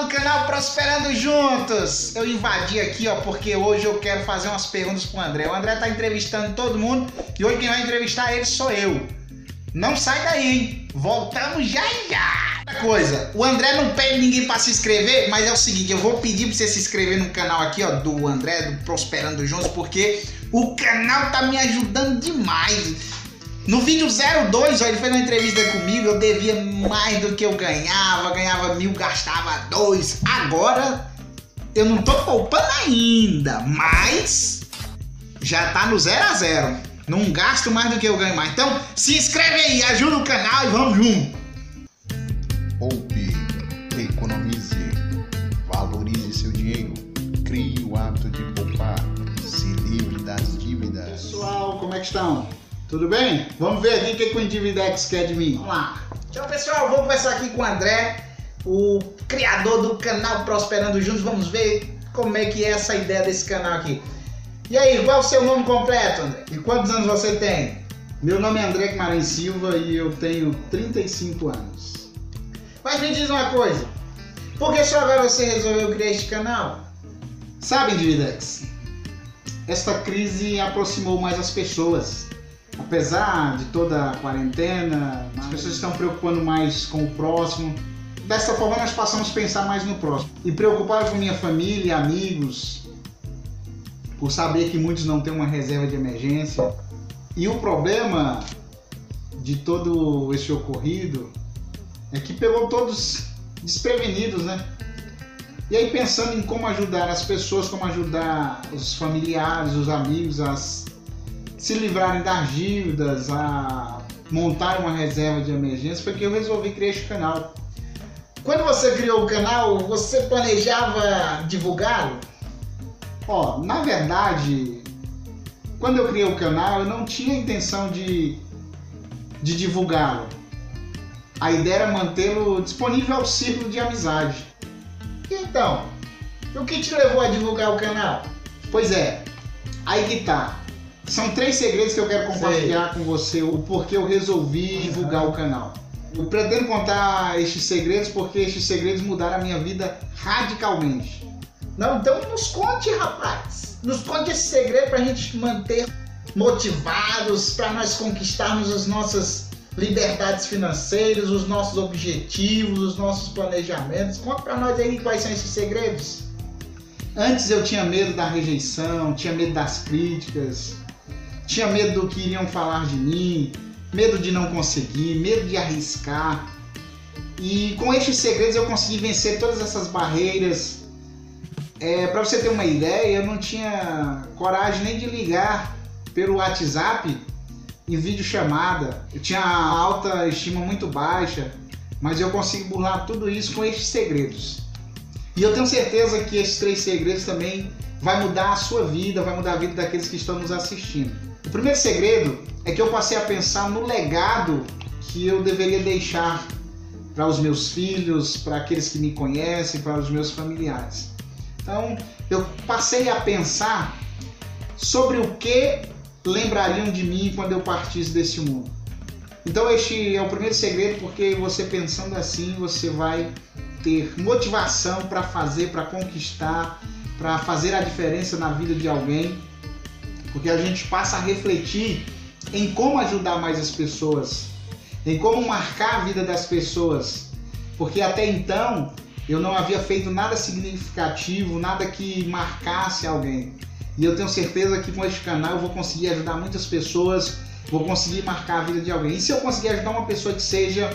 do canal Prosperando Juntos! Eu invadi aqui, ó, porque hoje eu quero fazer umas perguntas pro André. O André tá entrevistando todo mundo e hoje quem vai entrevistar ele sou eu. Não sai daí, hein? Voltamos já já! Outra coisa, o André não pede ninguém para se inscrever, mas é o seguinte, eu vou pedir pra você se inscrever no canal aqui, ó, do André, do Prosperando Juntos, porque o canal tá me ajudando demais. No vídeo 02, ó, ele fez uma entrevista comigo, eu devia mais do que eu ganhava, ganhava mil, gastava dois. Agora eu não tô poupando ainda, mas já tá no 0 a 0 Não gasto mais do que eu ganho mais. Então se inscreve aí, ajuda o canal e vamos junto. Poupe, economize, valorize seu dinheiro, crie o hábito de poupar, se livre das dívidas. Pessoal, como é que estão? Tudo bem? Vamos ver aqui o que, que o Individex quer de mim. Vamos lá. Então, pessoal, vou conversar aqui com o André, o criador do canal Prosperando Juntos. Vamos ver como é que é essa ideia desse canal aqui. E aí, qual é o seu nome completo, André? E quantos anos você tem? Meu nome é André Guimarães Silva e eu tenho 35 anos. Mas me diz uma coisa, por que só agora você resolveu criar este canal? Sabe, Individex, esta crise aproximou mais as pessoas apesar de toda a quarentena, as pessoas estão preocupando mais com o próximo. Dessa forma, nós passamos a pensar mais no próximo. E preocupado com minha família, amigos, por saber que muitos não têm uma reserva de emergência. E o problema de todo esse ocorrido é que pegou todos desprevenidos, né? E aí pensando em como ajudar as pessoas, como ajudar os familiares, os amigos, as se livrarem das dívidas, a montar uma reserva de emergência, foi que eu resolvi criar este canal. Quando você criou o canal, você planejava divulgá-lo? Ó, na verdade, quando eu criei o canal, eu não tinha intenção de, de divulgá-lo. A ideia era mantê-lo disponível ao círculo de amizade. Então, o que te levou a divulgar o canal? Pois é, aí que tá. São três segredos que eu quero compartilhar Sei. com você, o porquê eu resolvi uhum. divulgar o canal. Eu pretendo contar estes segredos porque estes segredos mudaram a minha vida radicalmente. Não, então nos conte, rapaz. Nos conte esse segredo para a gente manter motivados, para nós conquistarmos as nossas liberdades financeiras, os nossos objetivos, os nossos planejamentos. Conta para nós aí quais são esses segredos. Antes eu tinha medo da rejeição, tinha medo das críticas, tinha medo do que iriam falar de mim, medo de não conseguir, medo de arriscar. E com estes segredos eu consegui vencer todas essas barreiras. É, Para você ter uma ideia, eu não tinha coragem nem de ligar pelo WhatsApp em vídeo chamada. Eu tinha alta estima muito baixa, mas eu consigo burlar tudo isso com estes segredos. E eu tenho certeza que esses três segredos também vai mudar a sua vida, vai mudar a vida daqueles que estão nos assistindo. O primeiro segredo é que eu passei a pensar no legado que eu deveria deixar para os meus filhos, para aqueles que me conhecem, para os meus familiares. Então, eu passei a pensar sobre o que lembrariam de mim quando eu partisse desse mundo. Então, este é o primeiro segredo, porque você pensando assim, você vai ter motivação para fazer, para conquistar, para fazer a diferença na vida de alguém porque a gente passa a refletir em como ajudar mais as pessoas, em como marcar a vida das pessoas, porque até então eu não havia feito nada significativo, nada que marcasse alguém. E eu tenho certeza que com este canal eu vou conseguir ajudar muitas pessoas, vou conseguir marcar a vida de alguém. E se eu conseguir ajudar uma pessoa que seja,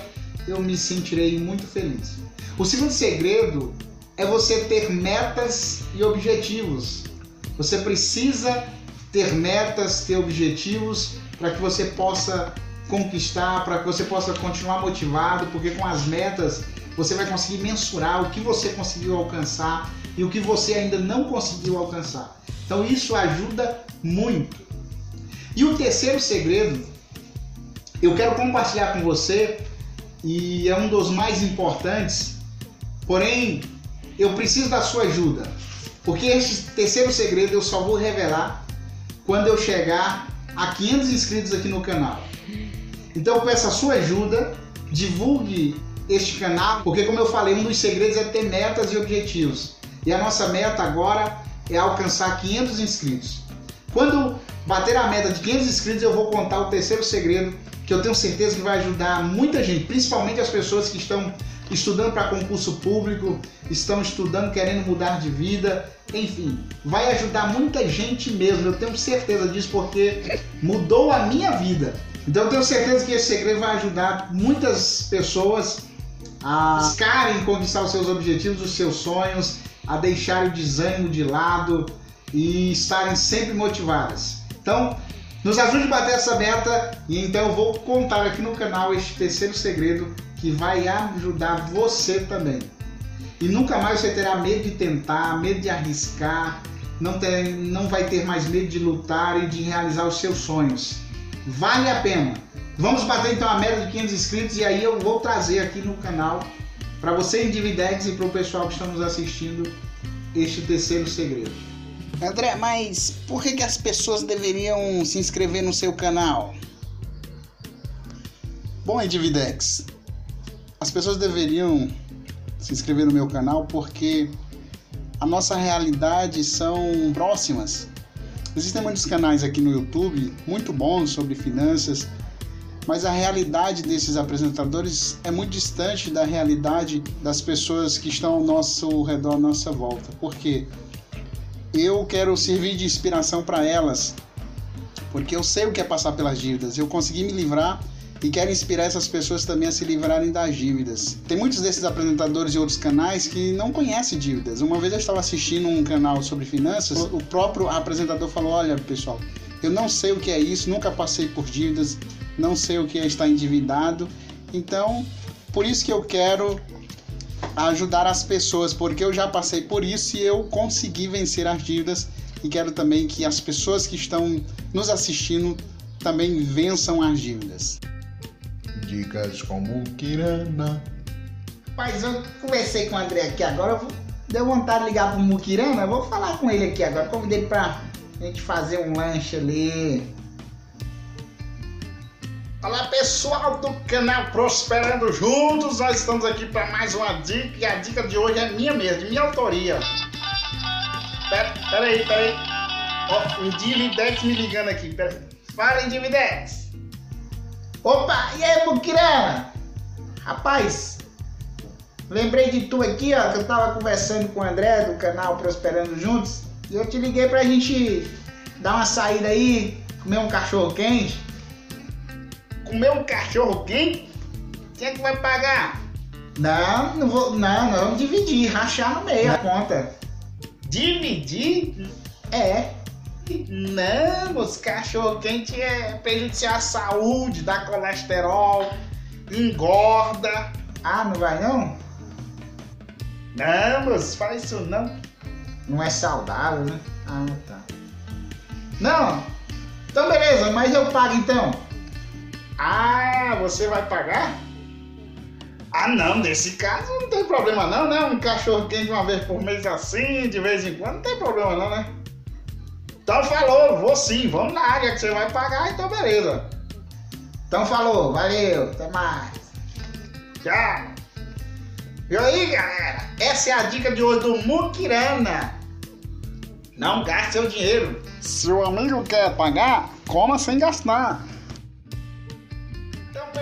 eu me sentirei muito feliz. O segundo segredo é você ter metas e objetivos. Você precisa ter metas, ter objetivos para que você possa conquistar, para que você possa continuar motivado, porque com as metas você vai conseguir mensurar o que você conseguiu alcançar e o que você ainda não conseguiu alcançar. Então isso ajuda muito. E o terceiro segredo, eu quero compartilhar com você e é um dos mais importantes, porém eu preciso da sua ajuda, porque este terceiro segredo eu só vou revelar quando eu chegar a 500 inscritos aqui no canal. Então, com essa sua ajuda, divulgue este canal, porque como eu falei, um dos segredos é ter metas e objetivos. E a nossa meta agora é alcançar 500 inscritos. Quando bater a meta de 500 inscritos, eu vou contar o terceiro segredo que eu tenho certeza que vai ajudar muita gente, principalmente as pessoas que estão estudando para concurso público, estão estudando querendo mudar de vida, enfim, vai ajudar muita gente mesmo. Eu tenho certeza disso porque mudou a minha vida. Então eu tenho certeza que esse segredo vai ajudar muitas pessoas a buscarem conquistar os seus objetivos, os seus sonhos, a deixar o desânimo de lado e estarem sempre motivadas. Então, nos ajude a bater essa meta e então eu vou contar aqui no canal este terceiro segredo que vai ajudar você também. E nunca mais você terá medo de tentar, medo de arriscar, não, ter, não vai ter mais medo de lutar e de realizar os seus sonhos. Vale a pena. Vamos bater então a meta de 500 inscritos e aí eu vou trazer aqui no canal para você Individex e para o pessoal que está nos assistindo este terceiro segredo. André, mas por que, que as pessoas deveriam se inscrever no seu canal? Bom, Individex, as pessoas deveriam se inscrever no meu canal porque a nossa realidade são próximas. Existem muitos canais aqui no YouTube muito bons sobre finanças, mas a realidade desses apresentadores é muito distante da realidade das pessoas que estão ao nosso redor, à nossa volta. Por quê? Eu quero servir de inspiração para elas, porque eu sei o que é passar pelas dívidas. Eu consegui me livrar e quero inspirar essas pessoas também a se livrarem das dívidas. Tem muitos desses apresentadores e outros canais que não conhecem dívidas. Uma vez eu estava assistindo um canal sobre finanças, o próprio apresentador falou: Olha, pessoal, eu não sei o que é isso, nunca passei por dívidas, não sei o que é estar endividado. Então, por isso que eu quero a ajudar as pessoas, porque eu já passei por isso e eu consegui vencer as dívidas e quero também que as pessoas que estão nos assistindo também vençam as dívidas. Dicas como Kirana. Mas eu conversei com o André aqui agora, deu vontade de ligar pro Mukirana, vou falar com ele aqui agora, convidei ele pra gente fazer um lanche ali, Olá pessoal do canal Prosperando Juntos, nós estamos aqui para mais uma dica e a dica de hoje é minha mesmo, de minha autoria. Pera, pera aí, pera aí. Ó, o Individex me ligando aqui, pera aí. Fala Individex. Opa, e aí Bukirana? Rapaz, lembrei de tu aqui, ó, que eu tava conversando com o André do canal Prosperando Juntos e eu te liguei pra gente dar uma saída aí, comer um cachorro quente comer um cachorro quente, quem é que vai pagar? Não, não vou. Não, nós vamos dividir, rachar no meio a conta. Dividir? É. Não, os cachorro quente é prejudicial à saúde, dá colesterol, engorda. Ah, não vai não? Não, moço, faz isso não. Não é saudável, né? Ah, tá. Não. Então beleza, mas eu pago então. Ah, você vai pagar? Ah, não, nesse caso não tem problema não, né? Um cachorro quente uma vez por mês assim, de vez em quando, não tem problema não, né? Então falou, vou sim, vamos na área que você vai pagar, então beleza. Então falou, valeu, até mais. Tchau. E aí, galera? Essa é a dica de hoje do Mukirana. Não gaste seu dinheiro. Se o amigo quer pagar, coma sem gastar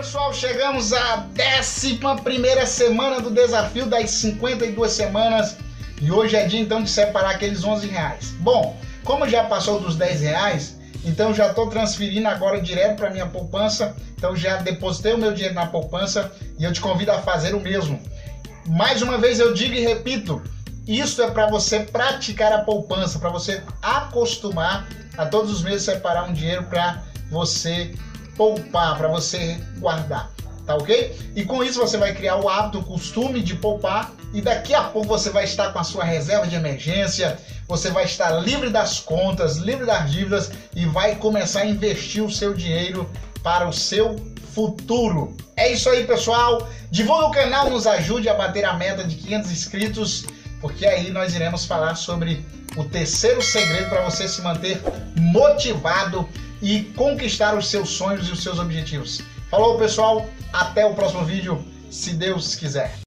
pessoal, chegamos à 11 semana do desafio das 52 semanas e hoje é dia então de separar aqueles 11 reais. Bom, como já passou dos 10 reais, então já estou transferindo agora direto para minha poupança. Então já depositei o meu dinheiro na poupança e eu te convido a fazer o mesmo. Mais uma vez eu digo e repito, isso é para você praticar a poupança, para você acostumar a todos os meses separar um dinheiro para você poupar, para você guardar, tá ok? E com isso você vai criar o hábito, o costume de poupar e daqui a pouco você vai estar com a sua reserva de emergência, você vai estar livre das contas, livre das dívidas e vai começar a investir o seu dinheiro para o seu futuro. É isso aí, pessoal. Divulgue o canal, nos ajude a bater a meta de 500 inscritos, porque aí nós iremos falar sobre o terceiro segredo para você se manter motivado e conquistar os seus sonhos e os seus objetivos. Falou, pessoal. Até o próximo vídeo. se Deus quiser.